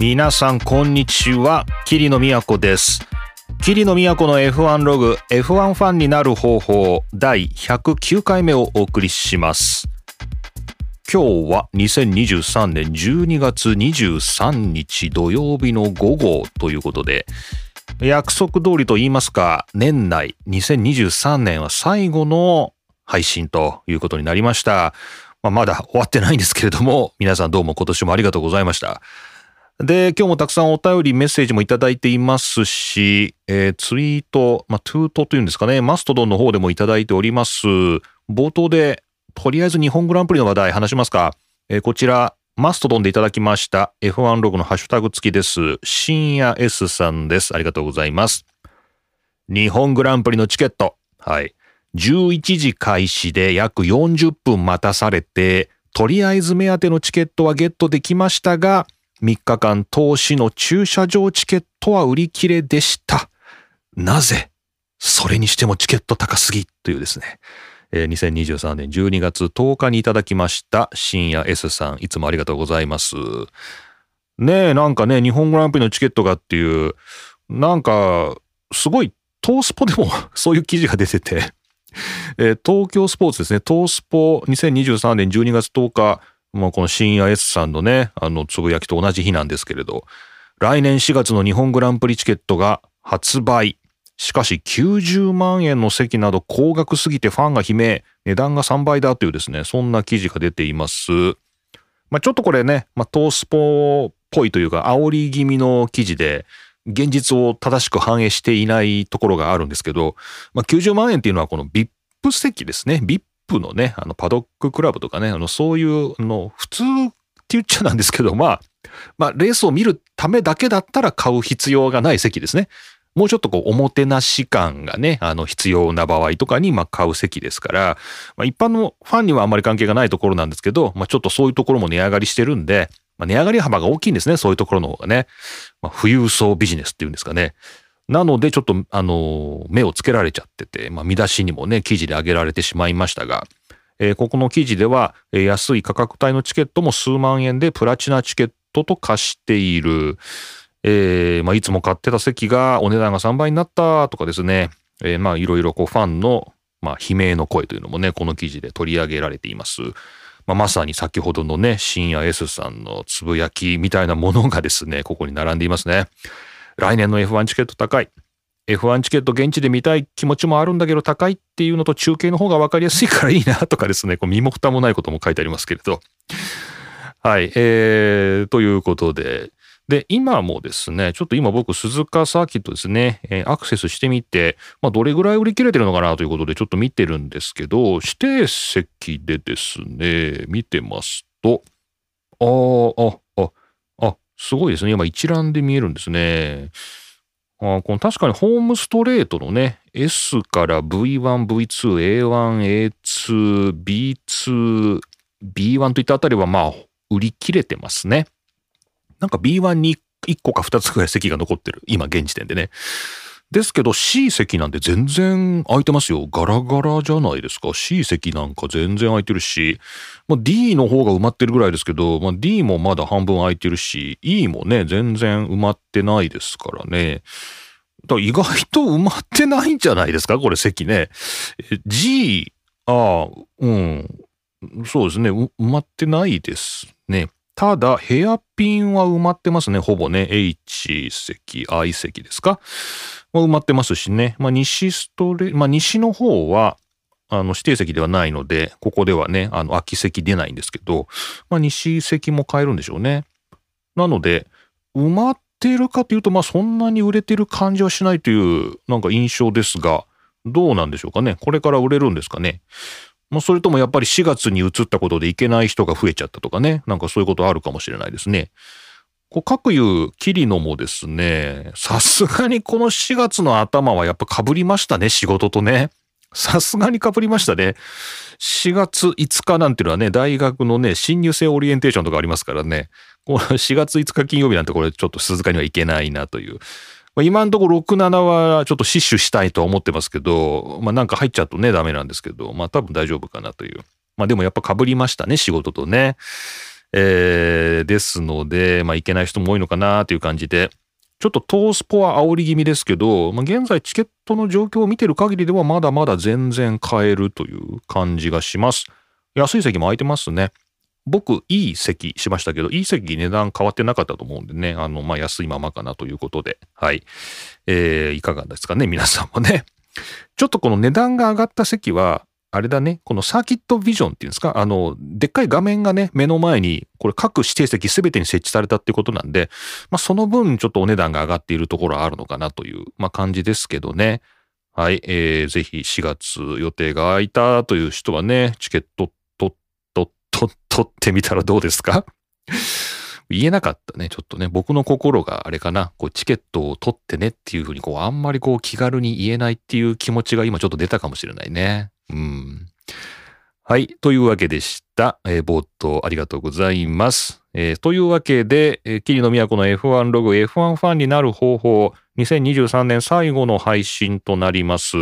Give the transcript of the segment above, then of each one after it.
皆さんこんにちは。桐野都です。桐野都の F1 ログ F1 ファンになる方法第109回目をお送りします。今日は2023年12月23日土曜日の午後ということで約束通りと言いますか年内2023年は最後の配信ということになりました。まあ、まだ終わってないんですけれども、皆さんどうも今年もありがとうございました。で、今日もたくさんお便り、メッセージもいただいていますし、えー、ツイート、まあ、トゥートというんですかね、マストドンの方でもいただいております。冒頭で、とりあえず日本グランプリの話題話しますか。えー、こちら、マストドンでいただきました F1 ログのハッシュタグ付きです。深夜 S さんです。ありがとうございます。日本グランプリのチケット。はい。11時開始で約40分待たされて、とりあえず目当てのチケットはゲットできましたが、3日間投資の駐車場チケットは売り切れでした。なぜそれにしてもチケット高すぎというですね。えー、2023年12月10日にいただきました深夜 S さん、いつもありがとうございます。ねえ、なんかね、日本グランプリのチケットがっていう、なんか、すごい、トースポでも そういう記事が出てて、えー、東京スポーツですね、東スポ2023年12月10日、まあ、この深夜 S さんのね、あの、つぶやきと同じ日なんですけれど、来年4月の日本グランプリチケットが発売。しかし90万円の席など高額すぎてファンが悲鳴、値段が3倍だというですね、そんな記事が出ています。まあ、ちょっとこれね、まあ、トースポっぽいというか、煽り気味の記事で、現実を正しく反映していないところがあるんですけど、まあ、90万円っていうのはこの VIP 席ですね。VIP のね、あのパドッククラブとかね、あのそういうの普通って言っちゃなんですけど、まあ、まあ、レースを見るためだけだったら買う必要がない席ですね。もうちょっとこう、おもてなし感がね、あの、必要な場合とかに、まあ、買う席ですから、まあ、一般のファンにはあんまり関係がないところなんですけど、まあ、ちょっとそういうところも値上がりしてるんで、まあ、値上がり幅が大きいんですね、そういうところの方がね。まあ、富裕層ビジネスっていうんですかね。なので、ちょっと、あの、目をつけられちゃってて、まあ、見出しにもね、記事で挙げられてしまいましたが、えー、ここの記事では、えー、安い価格帯のチケットも数万円でプラチナチケットと貸している。えー、まあ、いつも買ってた席がお値段が3倍になったとかですね、え、まあ、いろいろこう、ファンの、まあ、悲鳴の声というのもね、この記事で取り上げられています。まあ、まさに先ほどのね、深夜 S さんのつぶやきみたいなものがですね、ここに並んでいますね。来年の F1 チケット高い。F1 チケット現地で見たい気持ちもあるんだけど高いっていうのと中継の方が分かりやすいからいいなとかですね、こう身も蓋もないことも書いてありますけれど。はい、えー、ということで、で、今もですね、ちょっと今僕、鈴鹿サーキットですね、えー、アクセスしてみて、まあ、どれぐらい売り切れてるのかなということで、ちょっと見てるんですけど、指定席でですね、見てますと、ああ、あ、すごいですね。今一覧で見えるんですね。あこの確かにホームストレートのね、S から V1、V2、A1、A2、B2、B1 といったあたりはまあ、売り切れてますね。なんか B1 に1個か2つくらい席が残ってる。今現時点でね。ですけど C 席なんて全然空いてますよ。ガラガラじゃないですか。C 席なんか全然空いてるし、まあ、D の方が埋まってるぐらいですけど、まあ、D もまだ半分空いてるし、E もね、全然埋まってないですからね。だから意外と埋まってないんじゃないですか？これ席ね。G、ああ、うん。そうですね。埋まってないですね。ただ、ヘアピンは埋まってますね。ほぼね。H 席、I 席ですか？まあ、埋まってますしね。まあ、西ストレ、まあ、西の方は、あの、指定席ではないので、ここではね、あの、空き席出ないんですけど、まあ、西席も買えるんでしょうね。なので、埋まってるかというと、まあ、そんなに売れてる感じはしないという、なんか印象ですが、どうなんでしょうかね。これから売れるんですかね。まあ、それともやっぱり4月に移ったことで行けない人が増えちゃったとかね。なんかそういうことあるかもしれないですね。こう各いうキリノもですね、さすがにこの4月の頭はやっぱ被りましたね、仕事とね。さすがに被りましたね。4月5日なんていうのはね、大学のね、新入生オリエンテーションとかありますからね。この4月5日金曜日なんてこれちょっと鈴鹿にはいけないなという。まあ、今んところ6、7はちょっと死守したいとは思ってますけど、まあなんか入っちゃうとね、ダメなんですけど、まあ多分大丈夫かなという。まあでもやっぱ被りましたね、仕事とね。えー、ですので、まあ、行けない人も多いのかなという感じで、ちょっとトースポは煽り気味ですけど、まあ、現在チケットの状況を見てる限りではまだまだ全然買えるという感じがします。安い席も空いてますね。僕、いい席しましたけど、いい席値段変わってなかったと思うんでね、あの、まあ、安いままかなということで、はい。えー、いかがですかね、皆さんもね。ちょっとこの値段が上がった席は、あれだね、このサーキットビジョンっていうんですか、あの、でっかい画面がね、目の前に、これ各指定席全てに設置されたってことなんで、まあ、その分ちょっとお値段が上がっているところはあるのかなという、まあ、感じですけどね。はい、えー、ぜひ4月予定が空いたという人はね、チケットと、と、と、取ってみたらどうですか？言えなかったね。ちょっとね、僕の心があれかな、こうチケットを取ってねっていうふうに、こう、あんまりこう気軽に言えないっていう気持ちが今ちょっと出たかもしれないね。うん。はい。というわけでした。えー、冒頭ありがとうございます。えー、というわけで、えー、桐野都の F1 ログ F1 ファンになる方法、2023年最後の配信となります。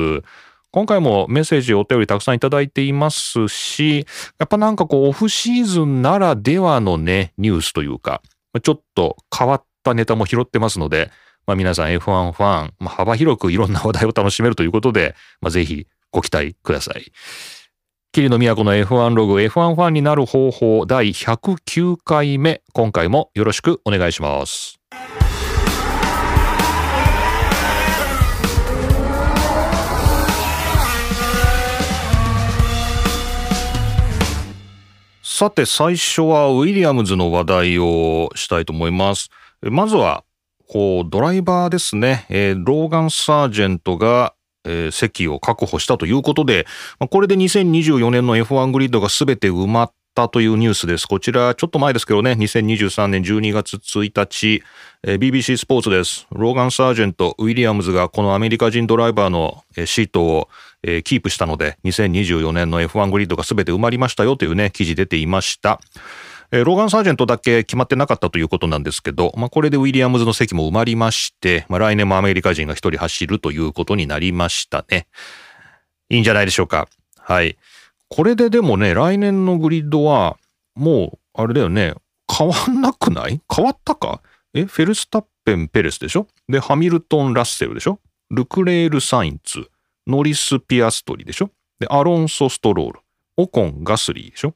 今回もメッセージお便りたくさんいただいていますし、やっぱなんかこうオフシーズンならではのね、ニュースというか、ちょっと変わったネタも拾ってますので、まあ、皆さん F1 ファン、まあ、幅広くいろんな話題を楽しめるということで、まあ、ぜひご期待ください。桐野都の F1 ログ F1 ファンになる方法第109回目。今回もよろしくお願いします。さて最初はウィリアムズの話題をしたいと思います。まずは、こう、ドライバーですね。えー、ローガン・サージェントが、えー、席を確保したということで、これで2024年の F1 グリッドが全て埋まったというニュースです。こちら、ちょっと前ですけどね、2023年12月1日、えー、BBC スポーツです。ローガン・サージェント、ウィリアムズがこのアメリカ人ドライバーのシートをえー、キープしたので、2024年の F1 グリッドが全て埋まりましたよというね、記事出ていました。えー、ローガン・サージェントだけ決まってなかったということなんですけど、まあ、これでウィリアムズの席も埋まりまして、まあ、来年もアメリカ人が一人走るということになりましたね。いいんじゃないでしょうか。はい。これででもね、来年のグリッドは、もう、あれだよね、変わんなくない？変わったか？えフェルスタッペン・ペレスでしょ？で、ハミルトン・ラッセルでしょ？ルクレール・サインツ。ノリス・ピアストリでしょ？で、アロンソ・ストロール、オコン・ガスリーでしょ？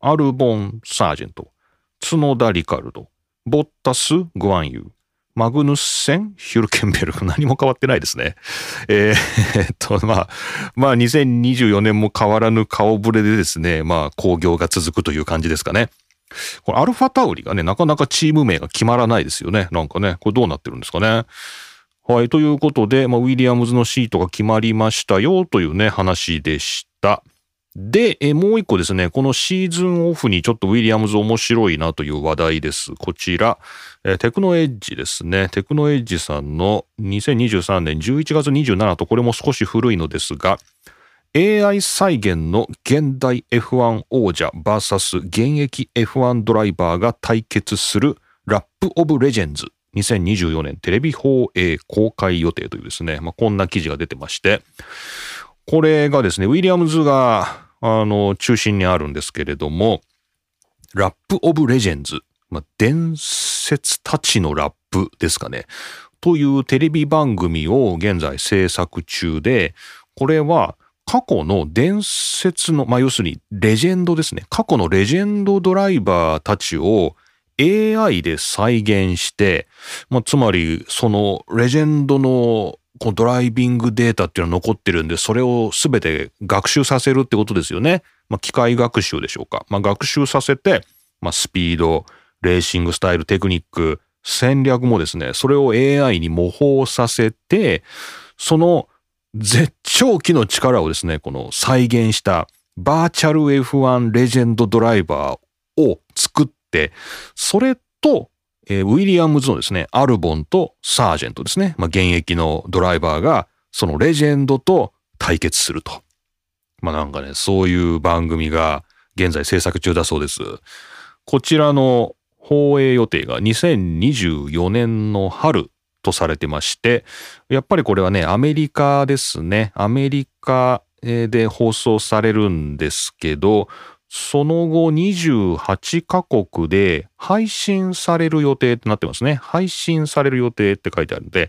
アルボン・サージェント、角田・リカルド、ボッタス・グワンユー、マグヌッセン・ヒュルケンベルグ。何も変わってないですね。えー、えっと、まあ、まあ、2024年も変わらぬ顔ぶれでですね、まあ、興行が続くという感じですかね。これ、アルファタウリがね、なかなかチーム名が決まらないですよね。なんかね、これどうなってるんですかね。はい。ということで、まあ、ウィリアムズのシートが決まりましたよというね、話でした。で、えもう一個ですね、このシーズンオフにちょっとウィリアムズ面白いなという話題です。こちら、えテクノエッジですね。テクノエッジさんの2023年11月27とこれも少し古いのですが、AI 再現の現代 F1 王者 VS 現役 F1 ドライバーが対決するLap of Legends 2024年テレビ放映公開予定というですね、まあ、こんな記事が出てまして、これがですね、ウィリアムズが、あの、中心にあるんですけれども、ラップオブレジェンズ、まあ、伝説たちのラップですかね、というテレビ番組を現在制作中で、これは過去の伝説の、まあ、要するにレジェンドですね。過去のレジェンドドライバーたちを AI で再現して、まあ、つまりそのレジェンドのこのドライビングデータっていうのは残ってるんで、それを全て学習させるってことですよね。まあ、機械学習でしょうか。まあ、学習させて、まあ、スピード、レーシングスタイル、テクニック、戦略もですね、それを AI に模倣させて、その絶頂期の力をですね、この再現したバーチャル F1 レジェンドドライバーを作っ、それと、えー、ウィリアムズのですね、アルボンとサージェントですね、まあ、現役のドライバーが、そのレジェンドと対決すると。まあなんかね、そういう番組が現在制作中だそうです。こちらの放映予定が2024年の春とされてまして、やっぱりこれはね、アメリカですね。アメリカで放送されるんですけど、その後28カ国で配信される予定ってなってますね。配信される予定って書いてあるんで、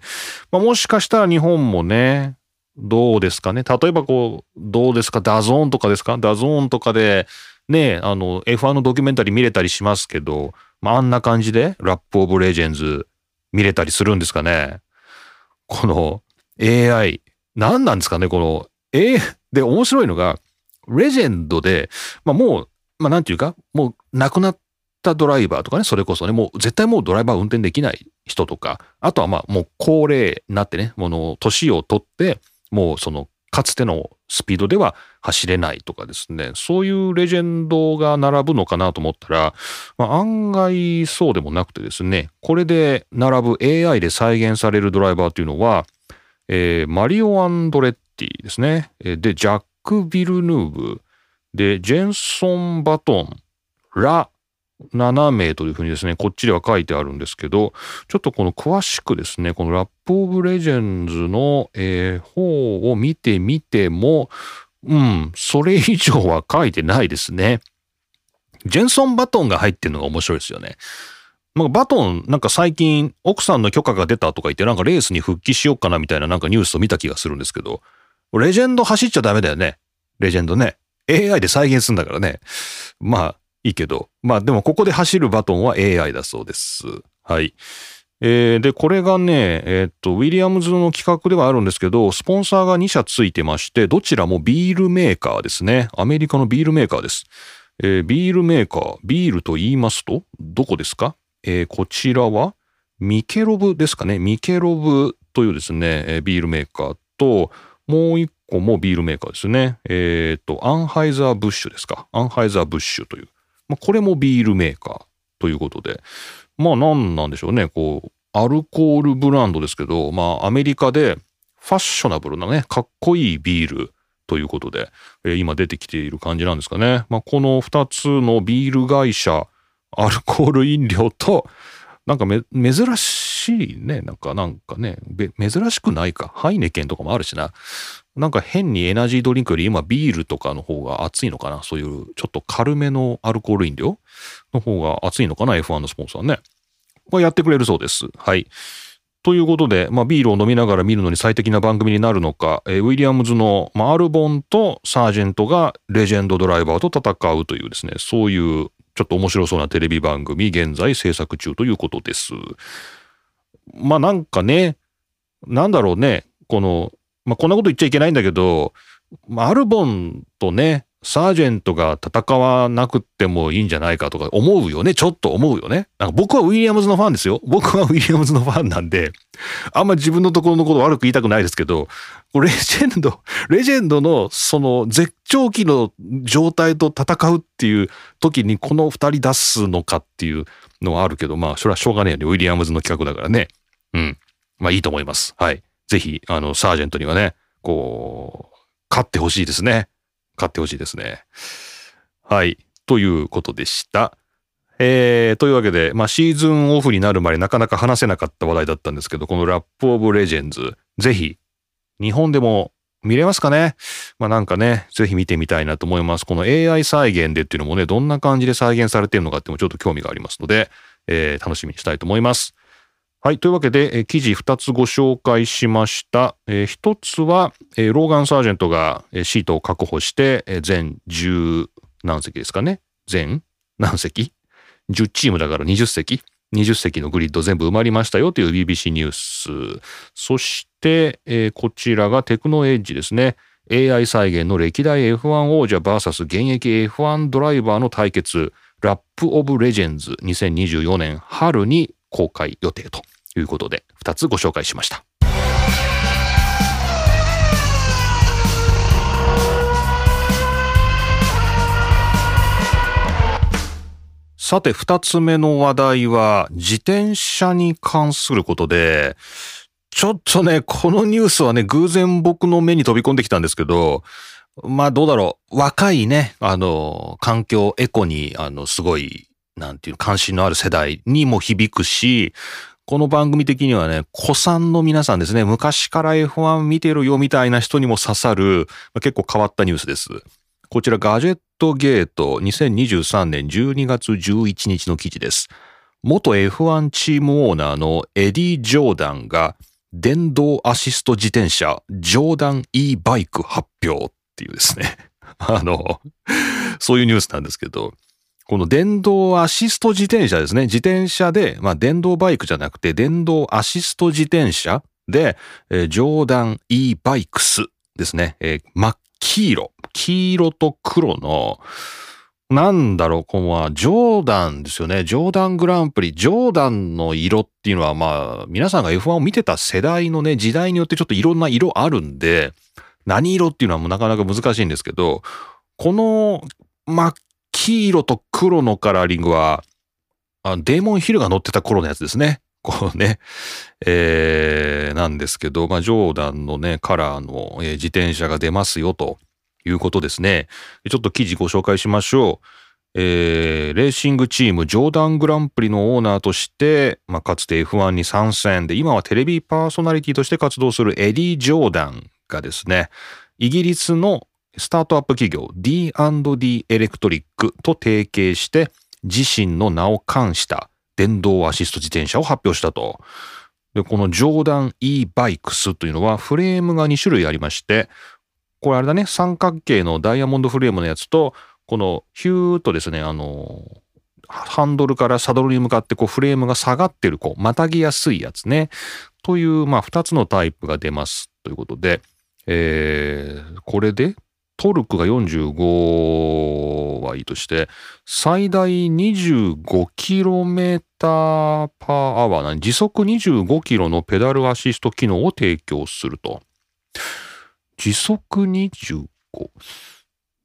まあ、もしかしたら日本もね、どうですかね。例えばこう、どうですか？ DAZN とかですか？ DAZN とかで、ね、あの、F1 のドキュメンタリー見れたりしますけど、まあ、あんな感じで、 Lap of Legends 見れたりするんですかね。この AI、何なんですかね、この A、で、面白いのが、レジェンドで、まあ、もう、まあ、なんていうか、もう亡くなったドライバーとかね、それこそね、もう絶対もうドライバー運転できない人とか、あとはまあもう高齢になってね、もの、年を取って、もうその、かつてのスピードでは走れないとかですね、そういうレジェンドが並ぶのかなと思ったら、まあ、案外そうでもなくてですね、これで並ぶ AI で再現されるドライバーというのは、えー、マリオ・アンドレッティですね。で、ジャック・ビルヌーブ、で、ジェンソン・バトン、ラ・7名というふうにですね、こっちでは書いてあるんですけど、ちょっとこの詳しくですね、このラップ・オブ・レジェンズの、えー、方を見てみても、うん、それ以上は書いてないですね。ジェンソン・バトンが入ってるのが面白いですよね。まあ、バトン、なんか最近、奥さんの許可が出たとか言って、なんかレースに復帰しようかなみたいななんかニュースを見た気がするんですけど、レジェンド走っちゃダメだよね。レジェンドね。AI で再現するんだからね。まあ、いいけど。まあ、でもここで走るバトンは AI だそうです。はい。えー、で、これがね、えー、っと、ウィリアムズの企画ではあるんですけど、スポンサーが2社ついてまして、どちらもビールメーカーですね。アメリカのビールメーカーです。えー、ビールメーカー、ビールと言いますと、どこですか？えー、こちらは、ミケロブですかね。ミケロブというですね、え、ビールメーカーと、もう一個もビールメーカーですね。えっ、ー、と、アンハイザー・ブッシュですか。アンハイザー・ブッシュという。まあ、これもビールメーカーということで。まあ何なんでしょうね。こう、アルコールブランドですけど、まあアメリカでファッショナブルなね、かっこいいビールということで、えー、今出てきている感じなんですかね。まあこの2つのビール会社、アルコール飲料と、なんか、珍しいね。なんか、なんかね、珍しくないか。ハイネケンとかもあるしな。なんか変にエナジードリンクより今ビールとかの方が熱いのかなそういうちょっと軽めのアルコール飲料の方が熱いのかな ?F1 のスポンサーね。これやってくれるそうです。はい。ということで、まあ、ビールを飲みながら見るのに最適な番組になるのか、えー、ウィリアムズの、まあ、アルボンとサージェントがレジェンドドライバーと戦うというですね、そういうちょっと面白そうなテレビ番組、現在制作中ということです。まあなんかね、なんだろうね、この、まあこんなこと言っちゃいけないんだけど、アルボンとね、サージェントが戦わなくてもいいんじゃないかとか思うよね。ちょっと思うよね。なんか僕はウィリアムズのファンですよ。僕はウィリアムズのファンなんで、あんま自分のところのこと悪く言いたくないですけど、レジェンド、レジェンドのその絶頂期の状態と戦うっていう時にこの二人出すのかっていうのはあるけど、まあそれはしょうがねえよね。ウィリアムズの企画だからね。うん。まあいいと思います。はい。ぜひ、あの、サージェントにはね、こう、勝ってほしいですね。買ってほしいですね。はい。ということでした。えー、というわけで、まあ、シーズンオフになるまでなかなか話せなかった話題だったんですけど、このラップオブレジェンズ、ぜひ、日本でも見れますかね？まあなんかね、ぜひ見てみたいなと思います。この AI 再現でっていうのもね、どんな感じで再現されてるのかってもちょっと興味がありますので、えー、楽しみにしたいと思います。はい。というわけで、え記事2つご紹介しました。えー、1つは、えー、ローガン・サージェントが、え、シートを確保して、え、全10何席ですかね？全何席 ?10 チームだから20席 ?20 席のグリッド全部埋まりましたよという BBC ニュース。そして、えー、こちらがテクノエッジですね。AI 再現の歴代 F1 王者 VS 現役 F1 ドライバーの対決、ラップ・オブ・レジェンズ2024年春に公開予定ということで、2つご紹介しました。さて、二つ目の話題は、自転車に関することで、ちょっとね、このニュースはね、偶然僕の目に飛び込んできたんですけど、まあどうだろう。若いね、あの、環境、エコに、あの、すごい、なんていう関心のある世代にも響くし、この番組的にはね、古参の皆さんですね、昔から F1 見てるよみたいな人にも刺さる、結構変わったニュースです。こちらガジェットゲート2023年12月11日の記事です。元 F1 チームオーナーのエディ・ジョーダンが電動アシスト自転車ジョーダン E バイク発表っていうですね。あの、そういうニュースなんですけど、この電動アシスト自転車ですね。自転車で、まあ電動バイクじゃなくて電動アシスト自転車で、えー、ジョーダン E バイクスですね。えー、真黄色。黄色と黒の、なんだろう、このジョーダンですよね。ジョーダングランプリ。ジョーダンの色っていうのはまあ、皆さんが F1 を見てた世代のね、時代によってちょっといろんな色あるんで、何色っていうのはもうなかなか難しいんですけど、この真っ黄色と黒のカラーリングは、あデーモンヒルが乗ってた頃のやつですね。こうね、えー、なんですけど、まあ、ジョーダンのね、カラーの、えー、自転車が出ますよということですね。ちょっと記事ご紹介しましょう。えー、レーシングチームジョーダングランプリのオーナーとして、まあ、かつて F1 に参戦で、今はテレビパーソナリティとして活動するエディ・ジョーダンがですね、イギリスのスタートアップ企業 D&D エレクトリックと提携して自身の名を冠した電動アシスト自転車を発表したと。で、このジョーダン E バイクスというのはフレームが2種類ありまして、これあれだね、三角形のダイヤモンドフレームのやつと、このヒューとですね、あの、ハンドルからサドルに向かってこうフレームが下がってる、こう、またぎやすいやつね。という、まあ、二つのタイプが出ますということで、えー、これでトルクが45はいいとして、最大 25km パーアワー時速 25km のペダルアシスト機能を提供すると。時速 25?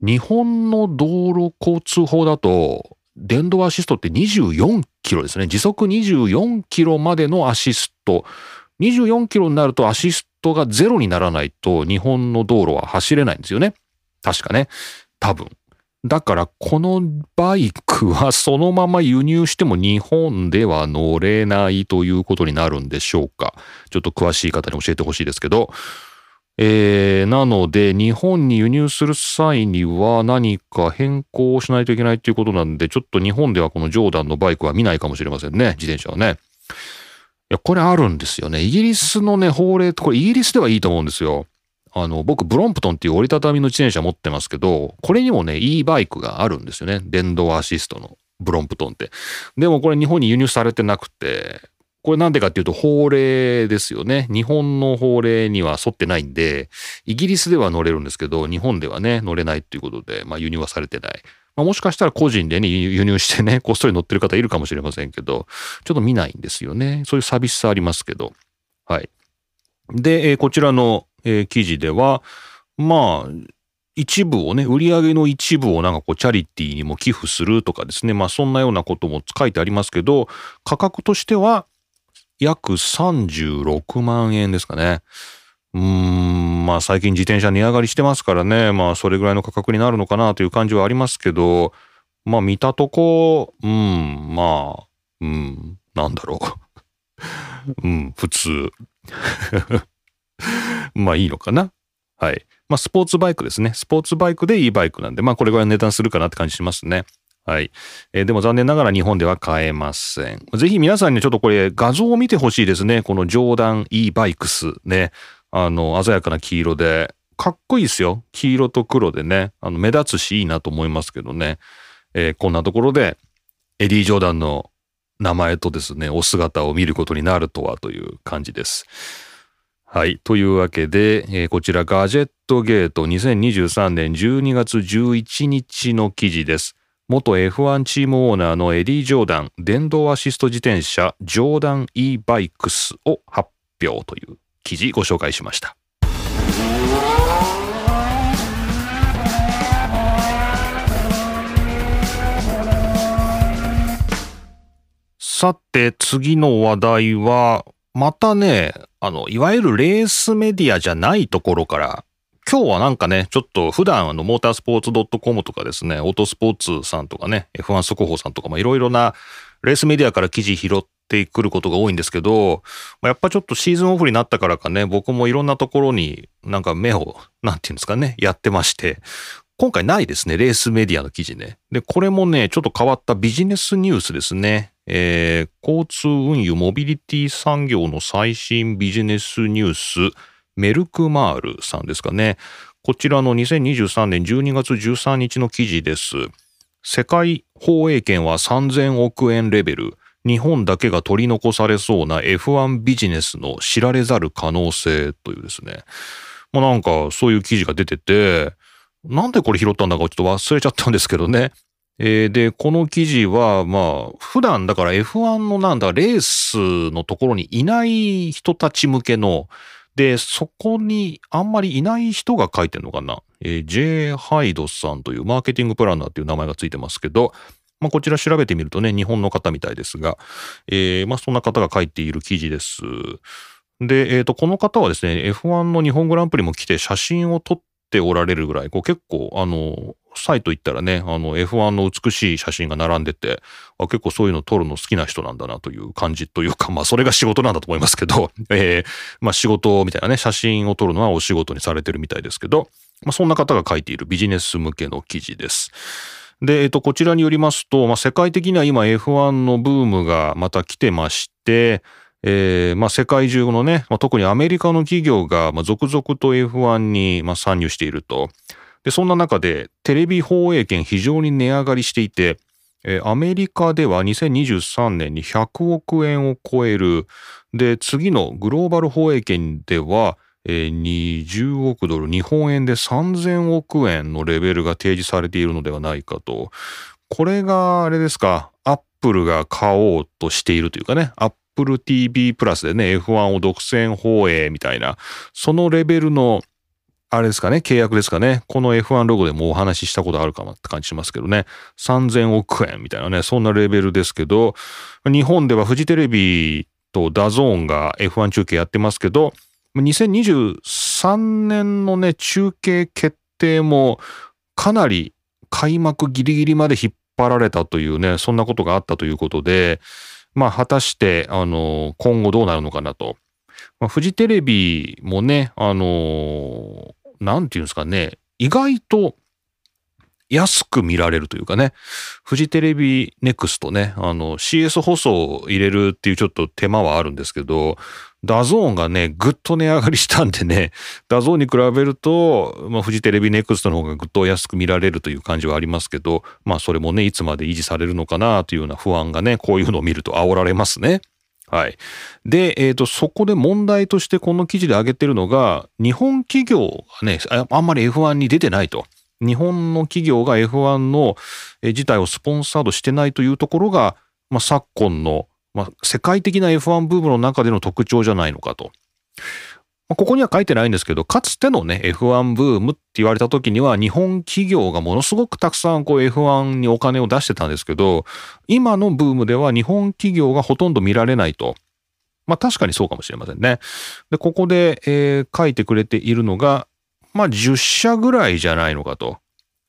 日本の道路交通法だと、電動アシストって24キロですね。時速24キロまでのアシスト。24キロになるとアシストがゼロにならないと日本の道路は走れないんですよね。確かね。多分。だからこのバイクはそのまま輸入しても日本では乗れないということになるんでしょうか。ちょっと詳しい方に教えてほしいですけど。えー、なので日本に輸入する際には何か変更をしないといけないということなんでちょっと日本ではこのジョーダンのバイクは見ないかもしれませんね。自転車はね。いや、これあるんですよね。イギリスのね、法令ってこれイギリスではいいと思うんですよ。あの、僕、ブロンプトンっていう折りたたみの自転車持ってますけど、これにもね、いいバイクがあるんですよね。電動アシストのブロンプトンって。でもこれ日本に輸入されてなくて、これなんでかっていうと法令ですよね。日本の法令には沿ってないんで、イギリスでは乗れるんですけど、日本ではね、乗れないっていうことで、まあ輸入はされてない。まあ、もしかしたら個人でね、輸入してね、こっそり乗ってる方いるかもしれませんけど、ちょっと見ないんですよね。そういう寂しさありますけど。はい。で、えー、こちらのえー、記事では、まあ、一部をね、売り上げの一部をなんかこう、チャリティーにも寄付するとかですね、まあそんなようなことも書いてありますけど、価格としては約36万円ですかね。うーん、まあ最近自転車値上がりしてますからね、まあそれぐらいの価格になるのかなという感じはありますけど、まあ見たとこ、うん、まあ、うん、なんだろう。うん、普通。まあいいのかな。はい。まあスポーツバイクですね。スポーツバイクでいいバイクなんで、まあこれぐらいの値段するかなって感じしますね。はい。えー、でも残念ながら日本では買えません。ぜひ皆さんにちょっとこれ画像を見てほしいですね。このジョーダン E バイクスね。あの、鮮やかな黄色で、かっこいいですよ。黄色と黒でね。あの、目立つしいいなと思いますけどね。えー、こんなところで、エディ・ジョーダンの名前とですね、お姿を見ることになるとはという感じです。はい。というわけで、えー、こちらガジェットゲート2023年12月11日の記事です。元 F1 チームオーナーのエディ・ジョーダン、電動アシスト自転車ジョーダン E バイクスを発表という記事ご紹介しました。さて、次の話題は、またね、あの、いわゆるレースメディアじゃないところから、今日はなんかね、ちょっと普段あの、モータースポーツ .com とかですね、オートスポーツさんとかね、F1 速報さんとか、まあいろいろなレースメディアから記事拾ってくることが多いんですけど、やっぱちょっとシーズンオフになったからかね、僕もいろんなところになんか目を、なんていうんですかね、やってまして、今回ないですね。レースメディアの記事ね。で、これもね、ちょっと変わったビジネスニュースですね。えー、交通運輸モビリティ産業の最新ビジネスニュース、メルクマールさんですかね。こちらの2023年12月13日の記事です。世界放映権は3000億円レベル。日本だけが取り残されそうな F1 ビジネスの知られざる可能性というですね。まあなんかそういう記事が出てて、なんでこれ拾ったんだかちょっと忘れちゃったんですけどね。えー、で、この記事は、まあ、普段だから F1 のなんだ、レースのところにいない人たち向けの、で、そこにあんまりいない人が書いてるのかな。えー、J. ハイドさんというマーケティングプランナーっていう名前がついてますけど、まあ、こちら調べてみるとね、日本の方みたいですが、えー、まあ、そんな方が書いている記事です。で、えっ、ー、と、この方はですね、F1 の日本グランプリも来て写真を撮っておられるぐらい、こう結構、あの、サイト行ったらね、あの F1 の美しい写真が並んでて、あ結構そういうの撮るの好きな人なんだなという感じというか、まあそれが仕事なんだと思いますけど、えー、まあ仕事みたいなね、写真を撮るのはお仕事にされてるみたいですけど、まあそんな方が書いているビジネス向けの記事です。で、えっと、こちらによりますと、まあ世界的には今 F1 のブームがまた来てまして、えー、まあ世界中のね、まあ、特にアメリカの企業が、まあ、続々と F1 に、まあ、参入していると。で、そんな中でテレビ放映権非常に値上がりしていて、えー、アメリカでは2023年に100億円を超える。で、次のグローバル放映権では、えー、20億ドル、日本円で3000億円のレベルが提示されているのではないかと。これがあれですか、アップルが買おうとしているというかね、アッ Apple TV プラスでね、F1 を独占放映みたいな、そのレベルの、あれですかね、契約ですかね。この F1 ロゴでもお話ししたことあるかもって感じしますけどね。3000億円みたいなね、そんなレベルですけど、日本ではフジテレビと DAZN が F1 中継やってますけど、2023年のね、中継決定もかなり開幕ギリギリまで引っ張られたというね、そんなことがあったということで、まあ、果たして、あの、今後どうなるのかなと。まあ、フジテレビもね、あの、なんていうんですかね、意外と安く見られるというかね、フジテレビネクストね、あの CS 放送を入れるっていうちょっと手間はあるんですけど、 DAZN がね、ぐっと値上がりしたんでね、DAZN に比べると、まあ、フジテレビネクストの方がぐっと安く見られるという感じはありますけど、まあそれもね、いつまで維持されるのかなというような不安がね、こういうのを見ると煽られますね。はい。で、えっ、ー、と、そこで問題としてこの記事で挙げてるのが、日本企業がね、あんまり F1 に出てないと。日本の企業が F1 の自体をスポンサードしてないというところが、まあ、昨今のまあ、世界的な F1 ブームの中での特徴じゃないのかと。まあ、ここには書いてないんですけど、かつてのね、F1 ブームって言われた時には、日本企業がものすごくたくさんこう F1 にお金を出してたんですけど、今のブームでは日本企業がほとんど見られないと。まあ確かにそうかもしれませんね。で、ここで、えー、書いてくれているのが、まあ10社ぐらいじゃないのかと。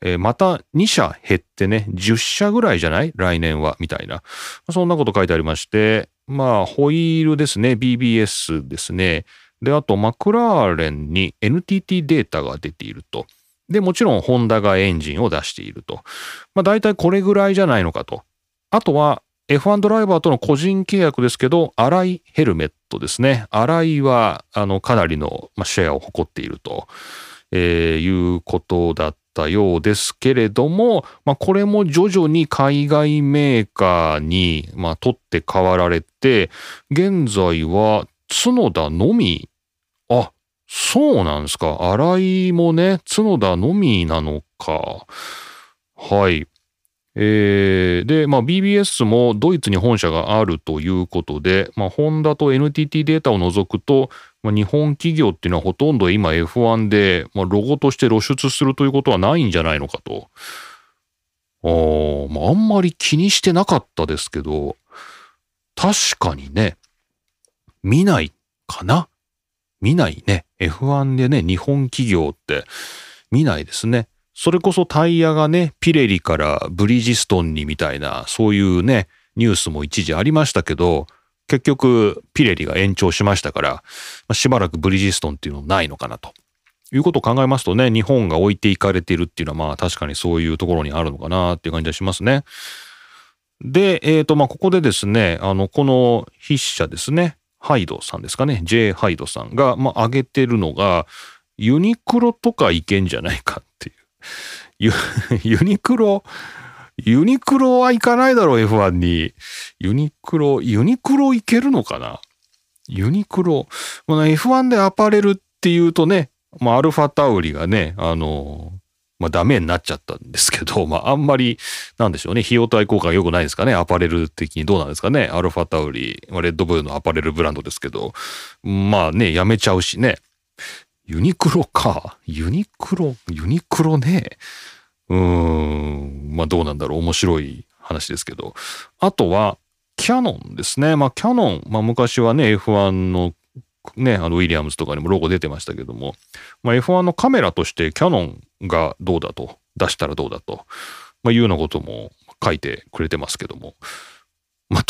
えー、また2社減ってね、10社ぐらいじゃない？来年は、みたいな。そんなこと書いてありまして、まあ、ホイールですね、BBS ですね。で、あと、マクラーレンに NTT データが出ていると。で、もちろん、ホンダがエンジンを出していると。まあ、大体これぐらいじゃないのかと。あとは、F1 ドライバーとの個人契約ですけど、荒井ヘルメットですね。荒井は、あの、かなりのシェアを誇っていると、えー、いうことだったようですけれども、まあ、これも徐々に海外メーカーに、まあ、取って代わられて、現在は角田のみ、あ、そうなんですか。新井もね、角田のみなのか。はい。えー、で、まあ、BBS もドイツに本社があるということで、まあ、ホンダと NTT データを除くと、まあ、日本企業っていうのはほとんど今 F1 で、まあ、ロゴとして露出するということはないんじゃないのかと。あまあ、あんまり気にしてなかったですけど、確かにね、見ないかな？見ないね。F1 でね、日本企業って見ないですね。それこそタイヤがね、ピレリからブリヂストンにみたいな、そういうね、ニュースも一時ありましたけど、結局、ピレリが延長しましたから、ま、しばらくブリヂストンっていうのないのかなと。いうことを考えますとね、日本が置いていかれているっていうのはまあ確かにそういうところにあるのかなっていう感じがしますね。で、えっ、ー、と、まあ、ここでですね、あの、この筆者ですね、ハイドさんですかね、J. ハイドさんが、まあ、挙げてるのが、ユニクロとかいけんじゃないかっていう。ユニクロ、ユニクロは行かないだろう、F1 に。ユニクロ、ユニクロ行けるのかな？ユニクロ。まあ、F1 でアパレルっていうとね、まあ、アルファタウリがね、あの、まあ、ダメになっちゃったんですけど、まあ、あんまり、なんでしょうね、費用対効果が良くないですかね、アパレル的にどうなんですかね、アルファタウリ、まあ、レッドブルのアパレルブランドですけど、まあね、やめちゃうしね。ユニクロか。ユニクロ、ユニクロね。うーん、まあどうなんだろう、面白い話ですけど。あとは、キャノンですね。まあキャノン、まあ昔はね、F1 のね、あのウィリアムズとかにもロゴ出てましたけども、まあ、F1 のカメラとしてキャノンがどうだと、出したらどうだと、まあ、いうようなことも書いてくれてますけども、まあ、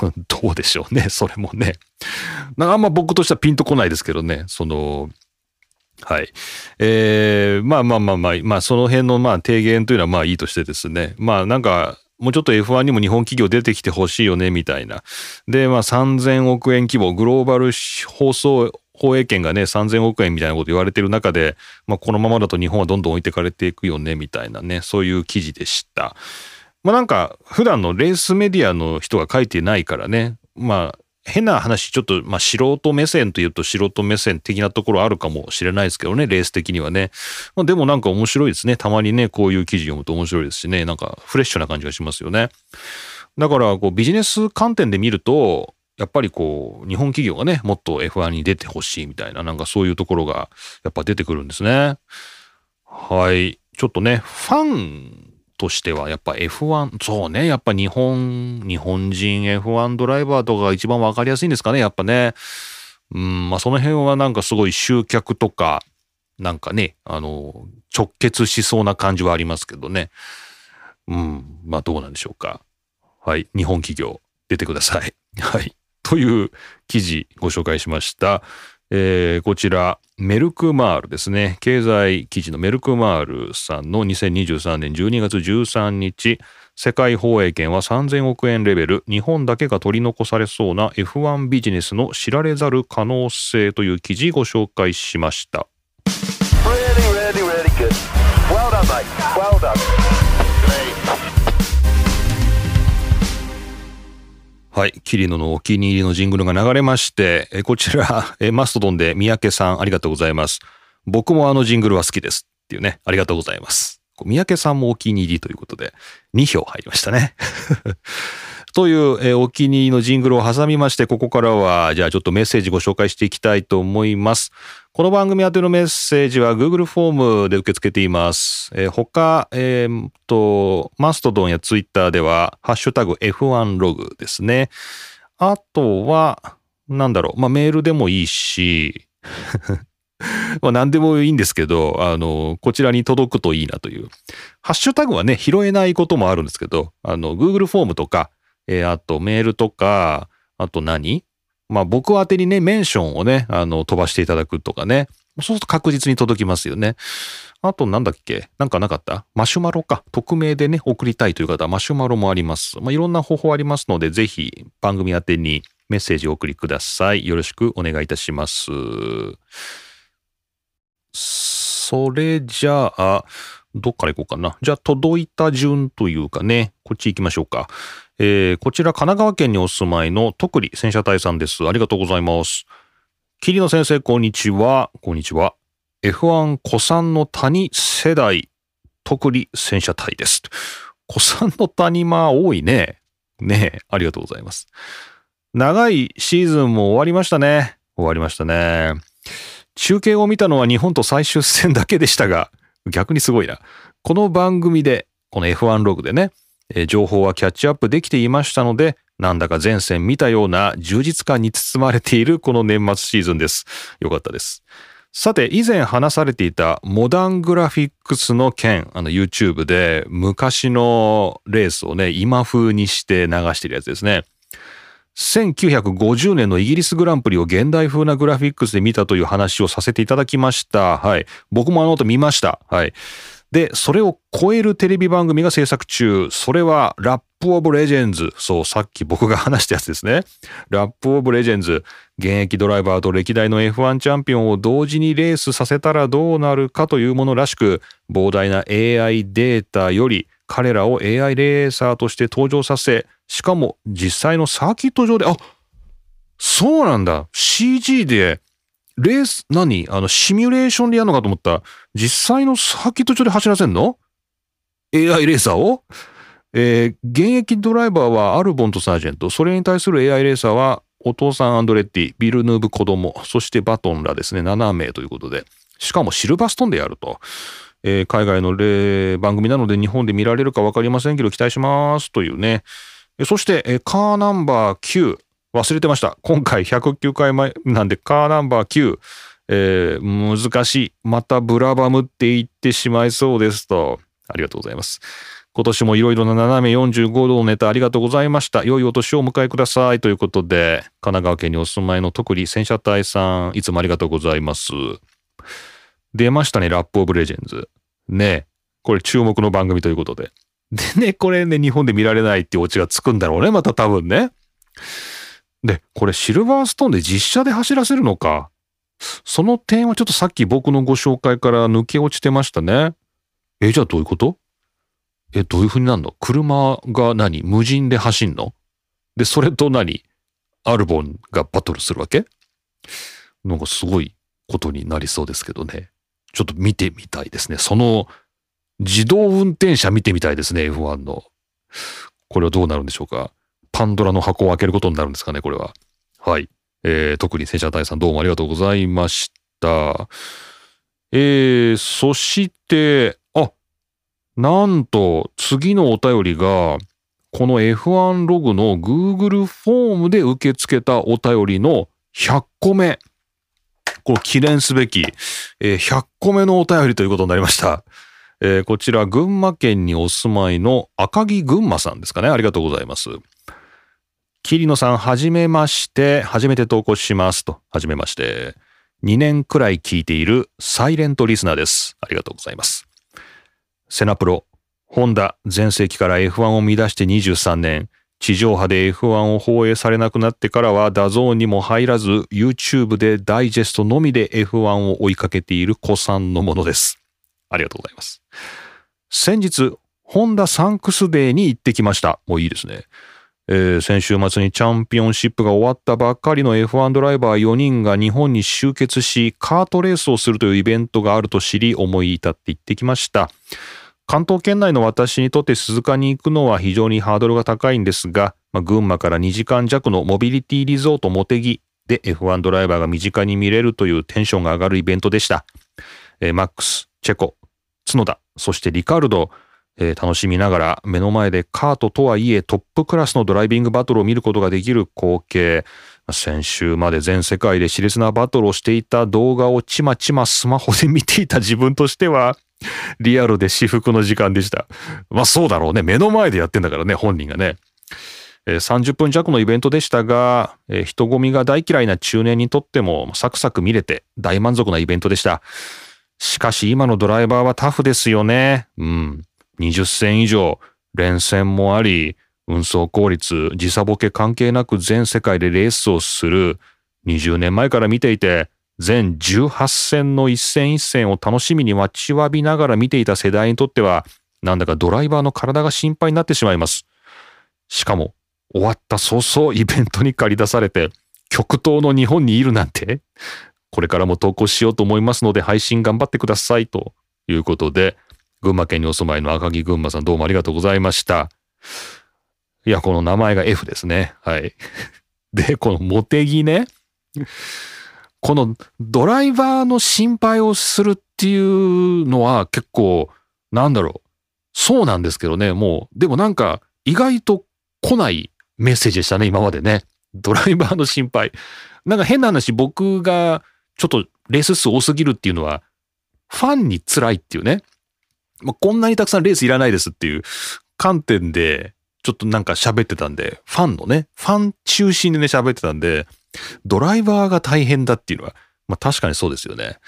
どう、どうでしょうね、それもね。あんま僕としてはピンとこないですけどね、その、はい。えー、まあまあまあまあ、まあその辺のまあ提言というのはまあいいとしてですね、まあなんか、もうちょっと F1 にも日本企業出てきてほしいよね、みたいな。で、まあ3000億円規模、グローバル放送放映権がね、3000億円みたいなこと言われてる中で、まあこのままだと日本はどんどん置いてかれていくよね、みたいなね、そういう記事でした。まあなんか、普段のレースメディアの人が書いてないからね、まあ変な話、ちょっと、まあ、素人目線というと素人目線的なところあるかもしれないですけどね、レース的にはね。まあ、でもなんか面白いですね。たまにね、こういう記事読むと面白いですしね、なんかフレッシュな感じがしますよね。だから、こう、ビジネス観点で見ると、やっぱりこう、日本企業がね、もっと F1 に出てほしいみたいな、なんかそういうところが、やっぱ出てくるんですね。はい。ちょっとね、ファンとしてはやっぱ F1、そうね、やっぱ日本、日本人 F1 ドライバーとかが一番わかりやすいんですかね、やっぱね。うん、まあその辺はなんかすごい集客とか、なんかね、あの、直結しそうな感じはありますけどね。うん、まあどうなんでしょうか。はい、日本企業出てください。はい。という記事ご紹介しました。えー、こちら、メルクマールですね。経済記事のメルクマールさんの2023年12月13日、世界放映権は3000億円レベル、日本だけが取り残されそうな F1 ビジネスの知られざる可能性という記事ご紹介しました。Really, really, really はい。キリノのお気に入りのジングルが流れまして、えこちら、えマストドンで三宅さんありがとうございます。僕もあのジングルは好きです。っていうね、ありがとうございます。三宅さんもお気に入りということで、2票入りましたね。という、えお気に入りのジングルを挟みまして、ここからは、じゃあちょっとメッセージご紹介していきたいと思います。この番組宛てのメッセージは Google フォームで受け付けています。えー、他、えー、と、マストドンや Twitter では、ハッシュタグ F1 ログですね。あとは、なんだろう、まあ、メールでもいいし、まあ何でもいいんですけど、あの、こちらに届くといいなという。ハッシュタグはね、拾えないこともあるんですけど、あの、Google フォームとか、えー、あとメールとか、あと何？まあ僕宛てにね、メンションをね、あの、飛ばしていただくとかね。そうすると確実に届きますよね。あとなんだっけ？なんかなかった？マシュマロか。匿名でね、送りたいという方はマシュマロもあります。まあいろんな方法ありますので、ぜひ番組宛てにメッセージをお送りください。よろしくお願いいたします。それじゃあ、どっから行こうかな。じゃあ、届いた順というかね、こっち行きましょうか。えー、こちら神奈川県にお住まいの徳利戦車隊さんです。ありがとうございます。桐野先生、こんにちは。こんにちは。F1 古参の谷世代、徳利戦車隊です。古参の谷、まあ多いね。ねえ、ありがとうございます。長いシーズンも終わりましたね。終わりましたね。中継を見たのは日本と最終戦だけでしたが、逆にすごいな。この番組で、この F1 ログでね、え情報はキャッチアップできていましたので、なんだか前線見たような充実感に包まれているこの年末シーズンです。よかったです。さて、以前話されていたモダングラフィックスの件、あの YouTube で昔のレースをね、今風にして流してるやつですね。1950年のイギリスグランプリを現代風なグラフィックスで見たという話をさせていただきました。はい。僕もあの後見ました。はい。で、それを超えるテレビ番組が制作中。それは、ラップオブレジェンズ。そう、さっき僕が話したやつですね。ラップオブレジェンズ。現役ドライバーと歴代の F1 チャンピオンを同時にレースさせたらどうなるかというものらしく、膨大な AI データより彼らを AI レーサーとして登場させ、しかも実際のサーキット上で、あそうなんだ !CG で、レース、何？あの、シミュレーションでやるのかと思った。実際のサーキット上で走らせんの ?AI レーサーを？えー、現役ドライバーはアルボンとサージェント、それに対する AI レーサーはお父さんアンドレッティ、ビルヌーブ子供、そしてバトンらですね、7名ということで、しかもシルバーストンでやると。えー、海外の例番組なので日本で見られるか分かりませんけど期待しますというね。そして、えー、カーナンバー9、忘れてました。今回109回前なんでカーナンバー9、えー、難しい。またブラバムって言ってしまいそうですと。ありがとうございます。今年もいろいろな斜め45度のネタありがとうございました。良いお年をお迎えください。ということで、神奈川県にお住まいの特に戦車隊さん、いつもありがとうございます。出ましたね、ラップオブレジェンズ。ねこれ注目の番組ということで。でね、これね、日本で見られないっていうオチがつくんだろうね、また多分ね。で、これシルバーストーンで実写で走らせるのか。その点はちょっとさっき僕のご紹介から抜け落ちてましたね。え、じゃあどういうこと？え、どういう風になるの？車が何？無人で走んの？で、それと何？アルボンがバトルするわけ？なんかすごいことになりそうですけどね。ちょっと見てみたいですね。その自動運転車見てみたいですね、F1 の。これはどうなるんでしょうか。パンドラの箱を開けることになるんですかね、これは。はい。えー、特に戦車隊さんどうもありがとうございました。えー、そして、あなんと次のお便りがこの F1 ログの Google フォームで受け付けたお便りの100個目。これ記念すべき、え、100個目のお便りということになりました。えー、こちら群馬県にお住まいの赤木群馬さんですかね。ありがとうございます。桐野さん、はじめまして。初めて投稿しますと。はじめまして。2年くらい聞いているサイレントリスナーです。ありがとうございます。セナプロ、ホンダ全盛期から F1 を乱して23年、地上波で F1 を放映されなくなってからは DAZN にも入らず YouTube でダイジェストのみで F1 を追いかけている子さんのものです。ありがとうございます。先日、ホンダサンクスデーに行ってきました。もういいですね。えー、先週末にチャンピオンシップが終わったばっかりの F1 ドライバー4人が日本に集結し、カートレースをするというイベントがあると知り、思い至って行ってきました。関東圏内の私にとって鈴鹿に行くのは非常にハードルが高いんですが、まあ、群馬から2時間弱のモビリティリゾートモテギで F1 ドライバーが身近に見れるというテンションが上がるイベントでした。えー、マックス、チェコ、角田、そしてリカルド、えー、楽しみながら目の前でカートとはいえトップクラスのドライビングバトルを見ることができる光景。先週まで全世界で熾烈なバトルをしていた動画をちまちまスマホで見ていた自分としては、リアルで至福の時間でした。まあそうだろうね。目の前でやってんだからね、本人がね。30分弱のイベントでしたが、人混みが大嫌いな中年にとってもサクサク見れて大満足なイベントでした。しかし今のドライバーはタフですよね。うん。20戦以上、連戦もあり、運送効率、時差ボケ関係なく全世界でレースをする。20年前から見ていて、全18戦の一戦一戦を楽しみに待ちわびながら見ていた世代にとっては、なんだかドライバーの体が心配になってしまいます。しかも、終わった早々イベントに駆り出されて、極東の日本にいるなんて、これからも投稿しようと思いますので配信頑張ってくださいということで、群馬県にお住まいの赤木群馬さんどうもありがとうございました。いや、この名前が F ですね。はい。で、このモテギね。このドライバーの心配をするっていうのは結構、なんだろう。そうなんですけどね、もう、でもなんか意外と来ないメッセージでしたね、今までね。ドライバーの心配。なんか変な話、僕がちょっとレース数多すぎるっていうのは、ファンに辛いっていうね。まあ、こんなにたくさんレースいらないですっていう観点でちょっとなんか喋ってたんで、ファンのね、ファン中心でね喋ってたんで、ドライバーが大変だっていうのは、まあ確かにそうですよね。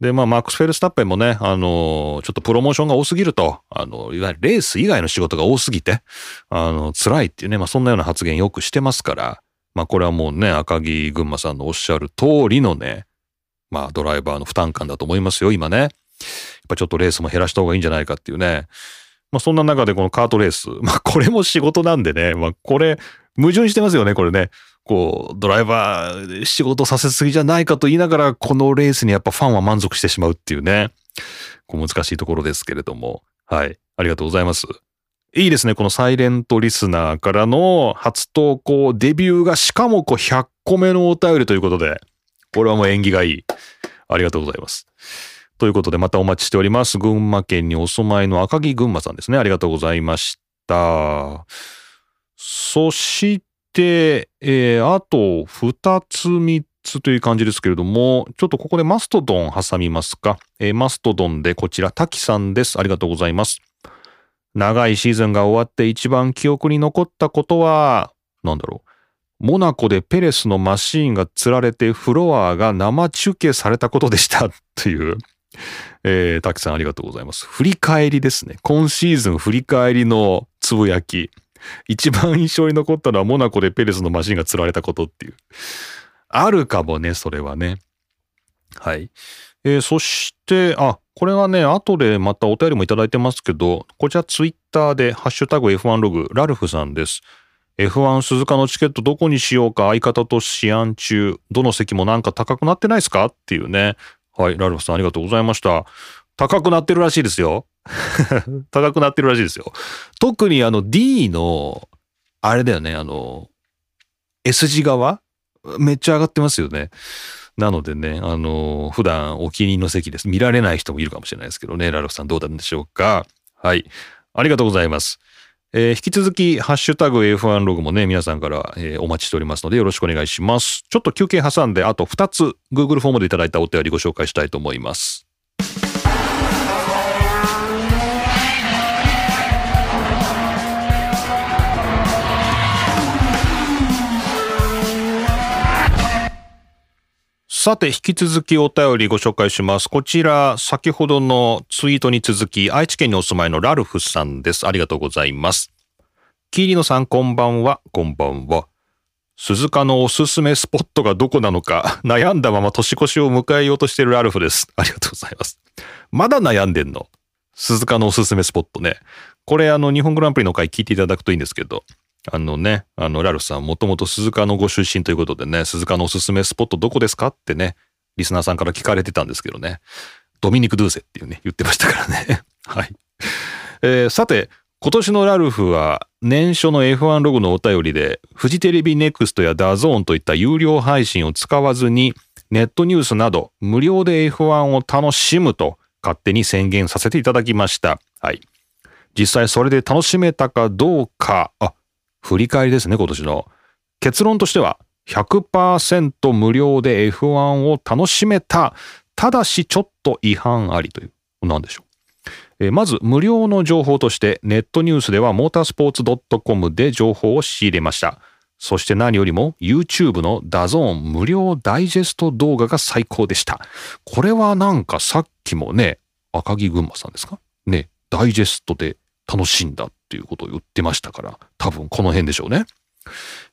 で、まあ、マックス・フェルスタッペンもね、あの、ちょっとプロモーションが多すぎると、あの、いわゆるレース以外の仕事が多すぎて、あの、辛いっていうね、まあ、そんなような発言よくしてますから、まあ、これはもうね、赤木群馬さんのおっしゃる通りのね、まあ、ドライバーの負担感だと思いますよ、今ね。やっぱちょっとレースも減らした方がいいんじゃないかっていうね。まあ、そんな中でこのカートレース、まあ、これも仕事なんでね、まあ、これ、矛盾してますよね、これね。こう、ドライバー仕事させすぎじゃないかと言いながら、このレースにやっぱファンは満足してしまうっていうね。こう難しいところですけれども。はい。ありがとうございます。いいですね。このサイレントリスナーからの初投稿、デビューがしかもこう100個目のお便りということで、これはもう縁起がいい。ありがとうございます。ということでまたお待ちしております。群馬県にお住まいの赤木群馬さんですね。ありがとうございました。そして、えー、あと2つ3つという感じですけれども、ちょっとここでマストドン挟みますか。えー、マストドンでこちら、滝さんです。ありがとうございます。長いシーズンが終わって一番記憶に残ったことは、なんだろう。モナコでペレスのマシーンが釣られてフロアが生中継されたことでした という、えー、滝さんありがとうございます。振り返りですね。今シーズン振り返りのつぶやき。一番印象に残ったのはモナコでペレスのマシンが釣られたことっていう。あるかもね、それはね。はい。えー、そして、あ、これはね、後でまたお便りもいただいてますけど、こちらツイッターで、ハッシュタグ F1 ログ、ラルフさんです。F1 鈴鹿のチケットどこにしようか相方と試案中、どの席もなんか高くなってないですか？っていうね。はい、ラルフさんありがとうございました。高くなってるらしいですよ。高くなってるらしいですよ。特にあの D の、あれだよね、あの、S 字側？めっちゃ上がってますよね。なのでね、あの、普段お気に入りの席です。見られない人もいるかもしれないですけどね、ラルフさんどうなんでしょうか。はい。ありがとうございます。えー、引き続き、ハッシュタグ F1 ログもね、皆さんから、えー、お待ちしておりますので、よろしくお願いします。ちょっと休憩挟んで、あと2つ、Google フォームでいただいたお便りご紹介したいと思います。さて、引き続きお便りご紹介します。こちら、先ほどのツイートに続き、愛知県にお住まいのラルフさんです。ありがとうございます。キーリノさん、こんばんは。こんばんは。鈴鹿のおすすめスポットがどこなのか、悩んだまま年越しを迎えようとしているラルフです。ありがとうございます。まだ悩んでんの？鈴鹿のおすすめスポットね。これ、あの、日本グランプリの回聞いていただくといいんですけど、あのね、あの、ラルフさん、もともと鈴鹿のご出身ということでね、鈴鹿のおすすめスポットどこですかってね、リスナーさんから聞かれてたんですけどね、ドミニク・ドゥーセっていうね、言ってましたからね。はい。えー、さて、今年のラルフは年初の F1 ログのお便りで、フジテレビネクストや DAZN といった有料配信を使わずに、ネットニュースなど無料で F1 を楽しむと勝手に宣言させていただきました。はい。実際それで楽しめたかどうか、あ、振り返りですね、今年の。結論としては、100%無料で F1 を楽しめた。ただしちょっと違反ありという。何でしょう。まず無料の情報としてネットニュースではモータースポーツ .com で情報を仕入れました。そして何よりも YouTube のダゾーン無料ダイジェスト動画が最高でした。これはなんかさっきもね、赤木群馬さんですか？ね、ダイジェストで楽しんだっていうことを言ってましたから、多分この辺でしょうね。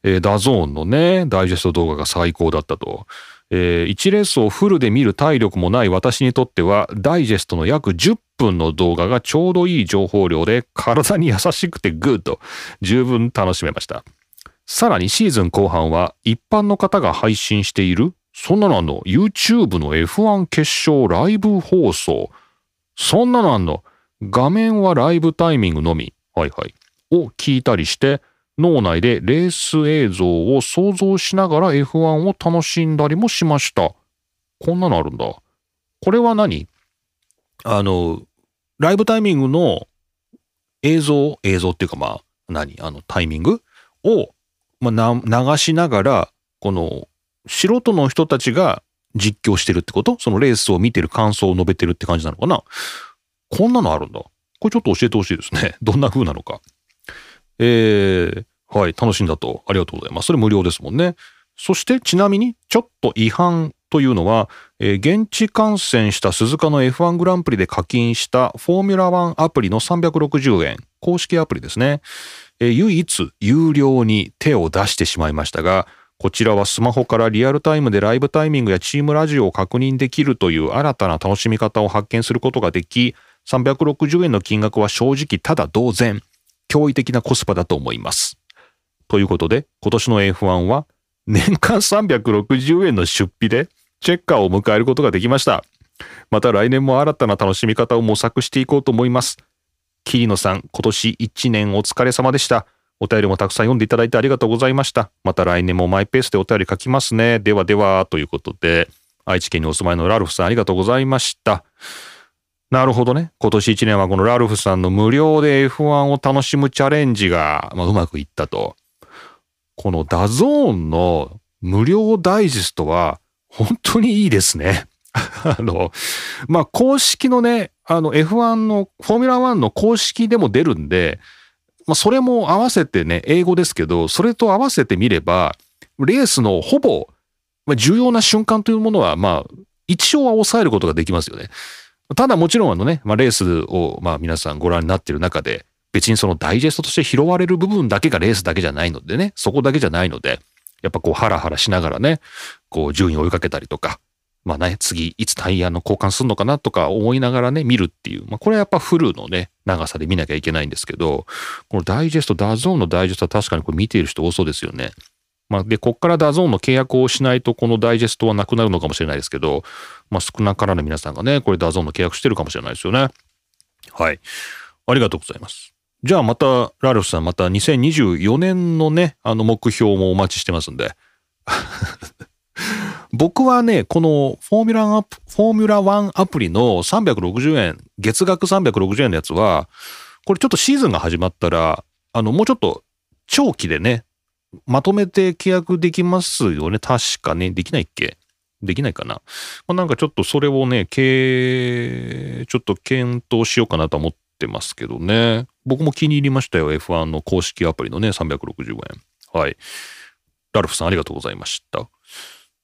えー、 DAZN のね、ダイジェスト動画が最高だったと。えー、1レースをフルで見る体力もない私にとっては、ダイジェストの約10分の動画がちょうどいい情報量で、体に優しくてグッド。十分楽しめました。さらにシーズン後半は、一般の方が配信している、そんなのあんの ?YouTube の F1 決勝ライブ放送。そんなのあんの画面はライブタイミングのみ。はいはい。を聞いたりして、脳内でレース映像を想像しながら F1 を楽しんだりもしました。こんなのあるんだ。これは何？あの、ライブタイミングの映像、映像っていうかまあ、何？あのタイミング？を、まあ、流しながら、この素人の人たちが実況してるってこと？そのレースを見てる感想を述べてるって感じなのかな？こんなのあるんだ。これちょっと教えてほしいですね。どんな風なのか。えー、はい、楽しんだと。ありがとうございます。それ無料ですもんね。そしてちなみに、ちょっと違反というのは、えー、現地観戦した鈴鹿の F1 グランプリで課金したフォーミュラ1アプリの360円、公式アプリですね。えー、唯一有料に手を出してしまいましたが、こちらはスマホからリアルタイムでライブタイミングやチームラジオを確認できるという新たな楽しみ方を発見することができ、360円の金額は正直ただ同然、驚異的なコスパだと思います。ということで、今年の F1 は年間360円の出費でチェッカーを迎えることができました。また来年も新たな楽しみ方を模索していこうと思います。桐野さん、今年1年お疲れ様でした。お便りもたくさん読んでいただいてありがとうございました。また来年もマイペースでお便り書きますね。ではでは、ということで、愛知県にお住まいのラルフさんありがとうございました。なるほどね。今年1年はこのラルフさんの無料で F1 を楽しむチャレンジが、まあ、うまくいったと。この DAZN の無料ダイジェストは本当にいいですね。あの、まあ、公式のね、あの F1 の、フォーミュラ1の公式でも出るんで、まあ、それも合わせてね、英語ですけど、それと合わせてみれば、レースのほぼ、ま、重要な瞬間というものは、まあ、一応は抑えることができますよね。ただもちろんあのね、まあ、レースを、まあ、皆さんご覧になっている中で、別にそのダイジェストとして拾われる部分だけがレースだけじゃないのでね、そこだけじゃないので、やっぱこうハラハラしながらね、こう順位を追いかけたりとか、まあね、次いつタイヤの交換するのかなとか思いながらね、見るっていう。まあこれはやっぱフルのね、長さで見なきゃいけないんですけど、このダイジェスト、 DAZN のダイジェストは確かにこれ見ている人多そうですよね。まあで、こっから DAZN の契約をしないとこのダイジェストはなくなるのかもしれないですけど、まあ少なからぬ皆さんがね、これ DAZN の契約してるかもしれないですよね。はい。ありがとうございます。じゃあまた、ラルフさん、また2024年のね、あの目標もお待ちしてますんで。僕はね、このフォーミュラアプ、フォーミュラ1アプリの360円、月額360円のやつは、これちょっとシーズンが始まったら、あの、もうちょっと長期でね、まとめて契約できますよね？確かね？できないっけ？できないかな？まあ、なんかちょっとそれをね、けちょっと検討しようかなと思ってますけどね。僕も気に入りましたよ。F1 の公式アプリのね、365円。はい。ラルフさんありがとうございました。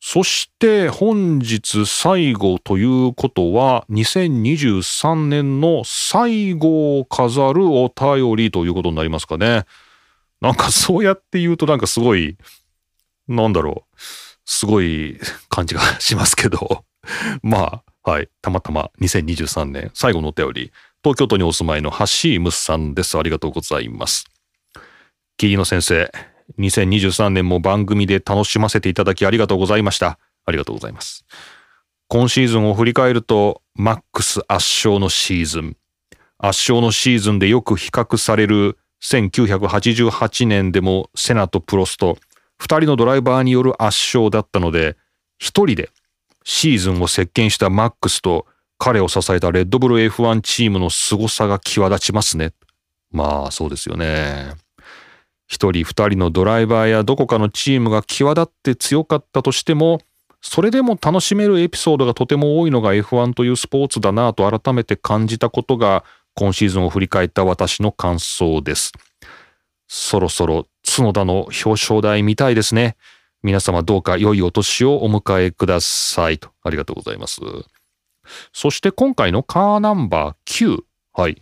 そして本日最後ということは2023年の最後を飾るお便りということになりますかね。なんかそうやって言うとなんかすごい、なんだろう、すごい感じがしますけど、まあ、はい、たまたま2023年最後のお便り、東京都にお住まいのハシームスさんです。ありがとうございます。桐野先生、2023年も番組で楽しませていただきありがとうございました。ありがとうございます。今シーズンを振り返ると、マックス圧勝のシーズン。圧勝のシーズンでよく比較される1988年でもセナとプロスト、二人のドライバーによる圧勝だったので、一人でシーズンを席巻したマックスと彼を支えたレッドブル F1 チームの凄さが際立ちますね。まあそうですよね。一人二人のドライバーやどこかのチームが際立って強かったとしても、それでも楽しめるエピソードがとても多いのが F1 というスポーツだなぁと改めて感じたことが今シーズンを振り返った私の感想です。そろそろ角田の表彰台見たいですね。皆様どうか良いお年をお迎えくださいと。ありがとうございます。そして今回のカーナンバー9。はい。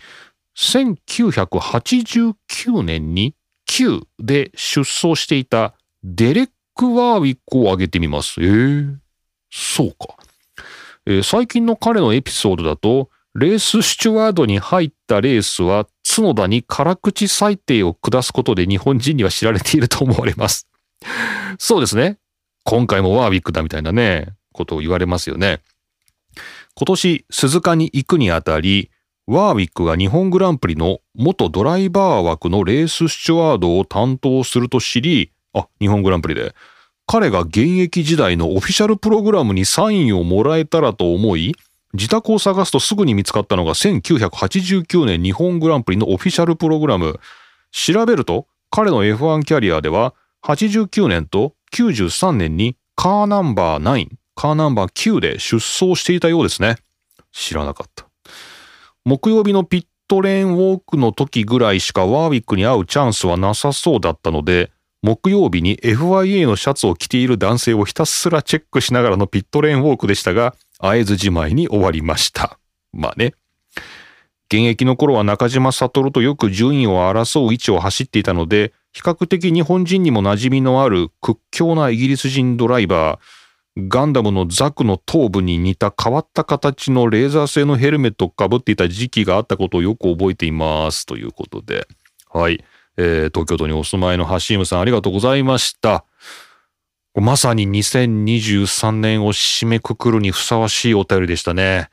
1989年に9で出走していたデレック・ワーウィックを挙げてみます。えー、そうか。えー、最近の彼のエピソードだと、レーススチュワードに入ったレースは角田に辛口裁定を下すことで日本人には知られていると思われます。そうですね。今回もワーウィックだみたいなね、ことを言われますよね。今年鈴鹿に行くにあたり、ワーウィックが日本グランプリの元ドライバー枠のレーススチュワードを担当すると知り、あ、日本グランプリで。彼が現役時代のオフィシャルプログラムにサインをもらえたらと思い、自宅を探すとすぐに見つかったのが1989年日本グランプリのオフィシャルプログラム。調べると彼の F1 キャリアでは89年と93年にカーナンバー9、カーナンバー9で出走していたようですね。知らなかった。木曜日のピットレーンウォークの時ぐらいしかワーウィックに会うチャンスはなさそうだったので、木曜日に FIA のシャツを着ている男性をひたすらチェックしながらのピットレーンウォークでしたが、会えずじまいに終わりました。まあね。現役の頃は中島悟とよく順位を争う位置を走っていたので、比較的日本人にも馴染みのある屈強なイギリス人ドライバー、ガンダムのザクの頭部に似た変わった形のレーザー製のヘルメットをかぶっていた時期があったことをよく覚えていますということで。はい。えー、東京都にお住まいのハシームさんありがとうございました。まさに2023年を締めくくるにふさわしいお便りでしたね。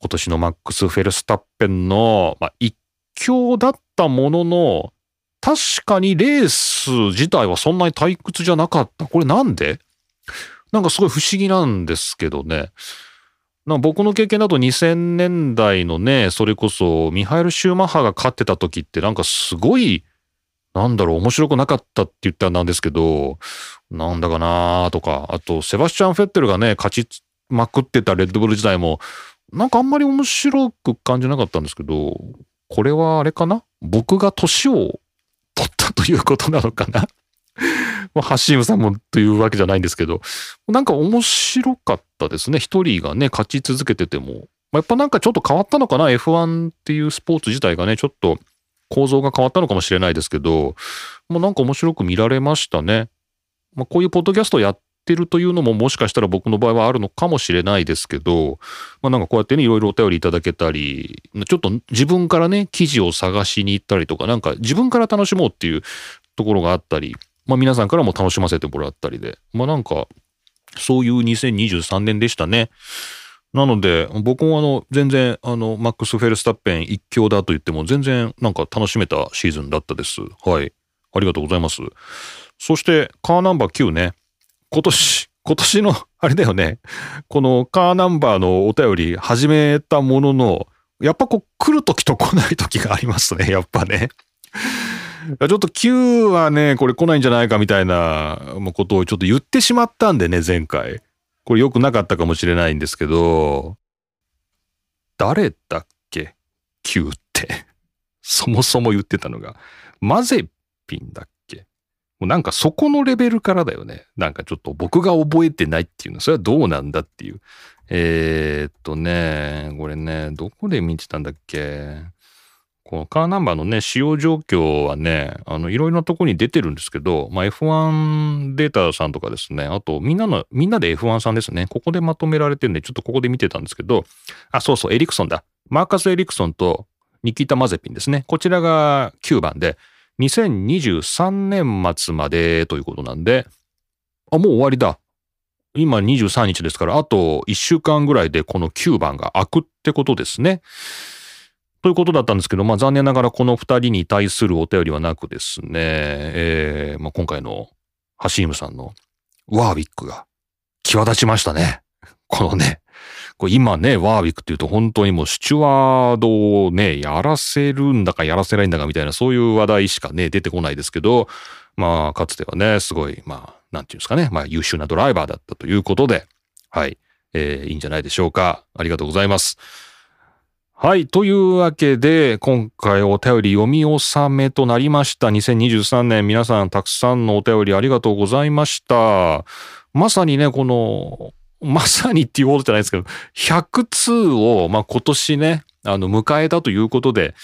今年のマックス・フェルスタッペンの、まあ、一強だったものの、確かにレース自体はそんなに退屈じゃなかった。これなんで？なんかすごい不思議なんですけどね。僕の経験だと2000年代のね、それこそミハエル・シューマッハが勝ってた時ってなんかすごい、なんだろう、面白くなかったって言ったらなんですけど、なんだかなーとか、あとセバスチャン・フェッテルがね、勝ちまくってたレッドブル時代も、なんかあんまり面白く感じなかったんですけど、これはあれかな？僕が年を取ったということなのかな？まあ、ハシームさんもというわけじゃないんですけど、なんか面白かったですね。一人がね、勝ち続けてても。まあ、やっぱなんかちょっと変わったのかな ?F1 っていうスポーツ自体がね、ちょっと構造が変わったのかもしれないですけど、もうなんか面白く見られましたね。まあ、こういうポッドキャストやっってるというのももしかしたら僕の場合はあるのかもしれないですけど、まあなんかこうやってね、いろいろお便りいただけたり、ちょっと自分からね、記事を探しに行ったりとか、なんか自分から楽しもうっていうところがあったり、まあ皆さんからも楽しませてもらったりで、まあなんか、そういう2023年でしたね。なので、僕もあの、全然、あの、マックス・フェルスタッペン一強だと言っても、全然なんか楽しめたシーズンだったです。はい。ありがとうございます。そして、カーナンバー9ね。今年、今年の、あれだよね、このカーナンバーのお便り始めたものの、やっぱこう来る時と来ない時がありますね、やっぱね。ちょっと9はね、これ来ないんじゃないかみたいなことをちょっと言ってしまったんでね、前回。これ良くなかったかもしれないんですけど、誰だっけ ?9 って。そもそも言ってたのが、マゼピンだっけ？もうなんかそこのレベルからだよね。なんかちょっと僕が覚えてないっていうのは、それはどうなんだっていう。えー、っとね、これね、どこで見てたんだっけ？このカーナンバーのね、使用状況はね、あの、いろいろなとこに出てるんですけど、まあ、F1 データさんとかですね、あと、みんなの、みんなで F1 さんですね、ここでまとめられてるんで、ちょっとここで見てたんですけど、あ、そうそう、エリクソンだ。マーカス・エリクソンとニキータ・マゼピンですね。こちらが9番で、2023年末までということなんで、あ、もう終わりだ。今23日ですから、あと1週間ぐらいでこの9番が開くってことですね。ということだったんですけど、まあ残念ながらこの2人に対するお便りはなくですね、えーまあ、今回のハシームさんのワーウィックが際立ちましたね。このね、これ今ね、ワーウィックっていうと本当にもうスチュワードをね、やらせるんだかやらせないんだかみたいなそういう話題しかね、出てこないですけど、まあ、かつてはね、すごい、まあ、なんていうんですかね、まあ優秀なドライバーだったということで、はい、えー、いいんじゃないでしょうか。ありがとうございます。はい。というわけで、今回お便り読み納めとなりました。2023年、皆さんたくさんのお便りありがとうございました。まさにね、この、まさにっていうことじゃないですけど、100通を、まあ、今年ね、あの、迎えたということで、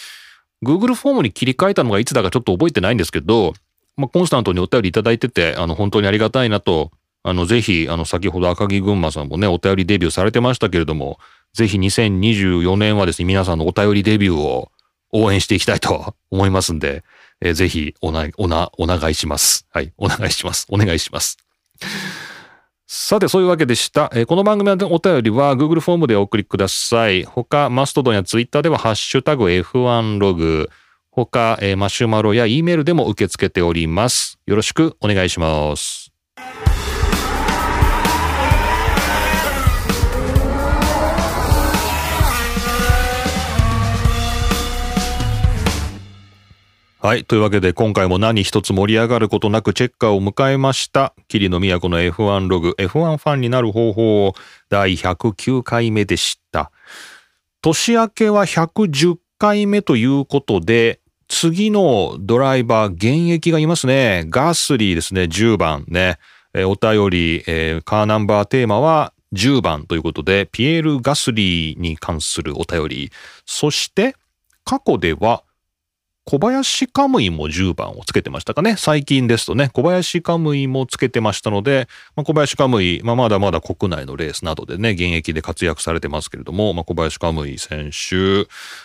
Google フォームに切り替えたのがいつだかちょっと覚えてないんですけど、まあ、コンスタントにお便りいただいてて、あの、本当にありがたいなと、あの、ぜひ、あの、先ほど赤木群馬さんもね、お便りデビューされてましたけれども、ぜひ2024年はですね、皆さんのお便りデビューを応援していきたいと 思いますんで、えー、ぜひ、おな、おな、お願いします。はい、お願いします。お願いします。さて、そういうわけでした。えー、この番組のお便りは Google フォームでお送りください。他、マストドンや Twitter ではハッシュタグ F1 ログ。他、えー、マシュマロや E メールでも受け付けております。よろしくお願いします。はい。というわけで、今回も何一つ盛り上がることなくチェッカーを迎えました。桐野都の F1 ログ、F1 ファンになる方法第109回目でした。年明けは110回目ということで、次のドライバー、現役がいますね。ガスリーですね、10番ね。えお便り、えーカーナンバーテーマは10番ということで、ピエール・ガスリーに関するお便り。そして、過去では、小林カムイも10番をつけてましたかね。最近ですとね、小林カムイもつけてましたので、まあ、小林カムイ、まあ、まだまだ国内のレースなどでね、現役で活躍されてますけれども、まあ、小林カムイ選手、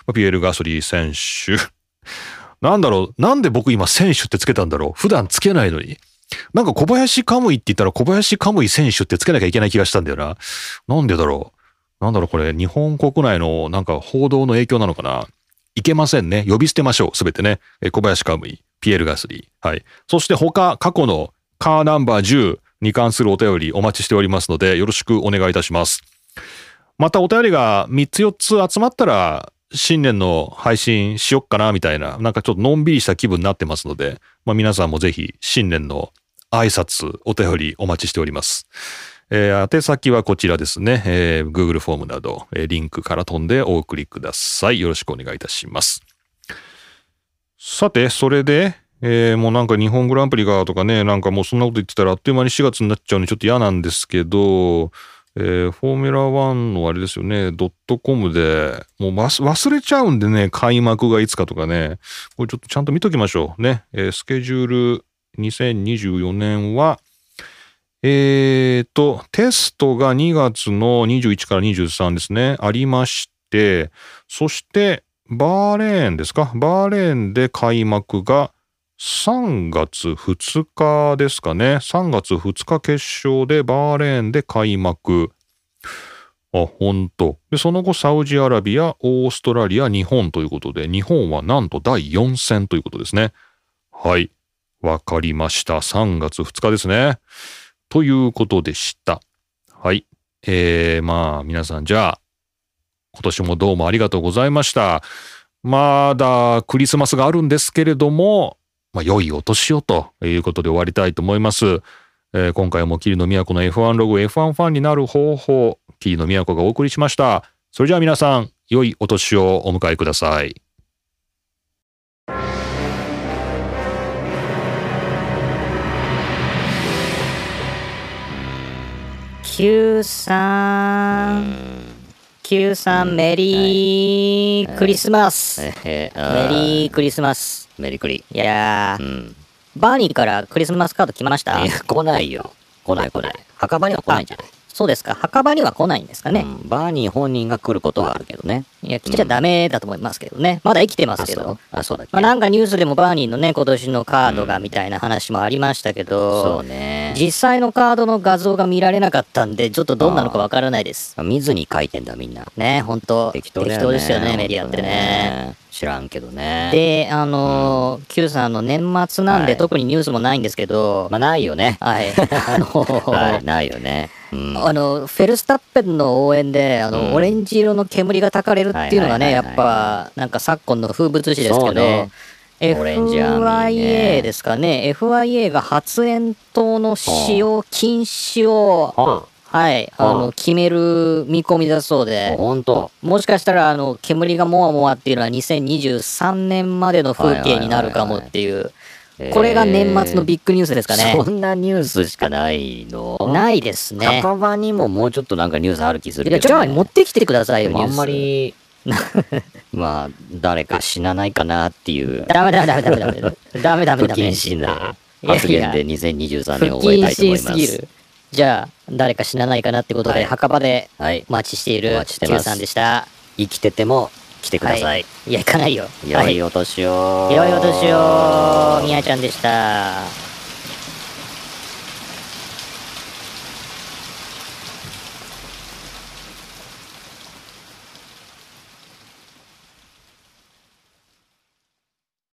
まあピエール・ガスリー選手、なんだろう、なんで僕今選手ってつけたんだろう普段つけないのに。なんか小林カムイって言ったら小林カムイ選手ってつけなきゃいけない気がしたんだよな。なんでだろうなんだろうこれ日本国内のなんか報道の影響なのかないけませんね。呼び捨てましょう。すべてね。小林カムイ、ピエール・ガスリー。はい。そして他、過去のカーナンバー10に関するお便りお待ちしておりますので、よろしくお願いいたします。またお便りが3つ4つ集まったら、新年の配信しよっかなみたいな、なんかちょっとのんびりした気分になってますので、まあ皆さんもぜひ新年の挨拶、お便りお待ちしております。えー宛先はこちらですね。えー Google フォームなど、えーリンクから飛んでお送りください。よろしくお願いいたします。さて、それで、えーもうなんか日本グランプリがとかね、なんかもうそんなこと言ってたらあっという間に4月になっちゃうんでちょっと嫌なんですけど、えーフォーミュラ1のあれですよね、ドットコムで、もう忘れちゃうんでね、開幕がいつかとかね、これちょっとちゃんと見ときましょうね。えースケジュール2024年は、えーと、テストが2月の21から23ですね、ありまして、そして、バーレーンですか？バーレーンで開幕が3月2日ですかね。3月2日決勝でバーレーンで開幕。あ、ほんと。で、その後サウジアラビア、オーストラリア、日本ということで、日本はなんと第4戦ということですね。はい。わかりました。3月2日ですね。ということでした。はい。えー、まあ、皆さん、じゃあ、今年もどうもありがとうございました。まだクリスマスがあるんですけれども、まあ、良いお年をということで終わりたいと思います。えー今回も桐野都の F1 ログ F1 ファンになる方法、桐野都がお送りしました。それじゃあ皆さん、良いお年をお迎えください。Q さん、Q さん、メリークリスマス。メえー、リークリスマス。メリクリ。いやー、うん。バーニーからクリスマスカード来ました？いや、来ないよ。来ない来ない。墓場には来ないんじゃないそうですか。墓場には来ないんですかね。うんバーニー本人が来ることはあるけどね。いや、来ちゃダメだと思いますけどね。まだ生きてますけどあそう。だっけ、まあ、なんかニュースでもバーニーのね、今年のカードがみたいな話もありましたけど、そうね。実際のカードの画像が見られなかったんで、ちょっとどんなのかわからないです。見ずに書いてんだみんな。ね、本当適当。ですよね、メディアってね。。知らんけどね。で、あのー、Q さんの年末なんではい。特にニュースもないんですけど、まあ、ないよね。はい。あのー はい、ないよね。うん。あの、フェルスタッペンの応援で、あの、うん。オレンジ色の煙がたかれるっていうのがね、やっはいはいはい。はいぱ、なんか昨今の風物詩ですけど。そうね、オレンジアーミーね。FIA ですかね、FIA が発煙筒の使用禁止を、あはい、あはの、決める見込みだそうで、ほんと。もしかしたら、あの、煙がもわもわっていうのは2023年までの風景になるかもっていう、これが年末のビッグニュースですかね。そんなニュースしかないの？ないですね。墓場にももうちょっとなんかニュースある気するけど、ね。じゃあ持ってきてくださいよ、あんまり、まあ、誰か死なないかなっていうス。、ダメダメダメダメダメ。ダメダメ不ダメ。謹慎な発言で2023不年を終えた謹いと思います。じゃあ、誰か死なないかなってことで、はい墓場ではいお。待ちしているお待ちして Q ますさんでした。生きてても来てください。はい。いや、行かないよ。良いお年を。良いお年を、みやちゃんでした。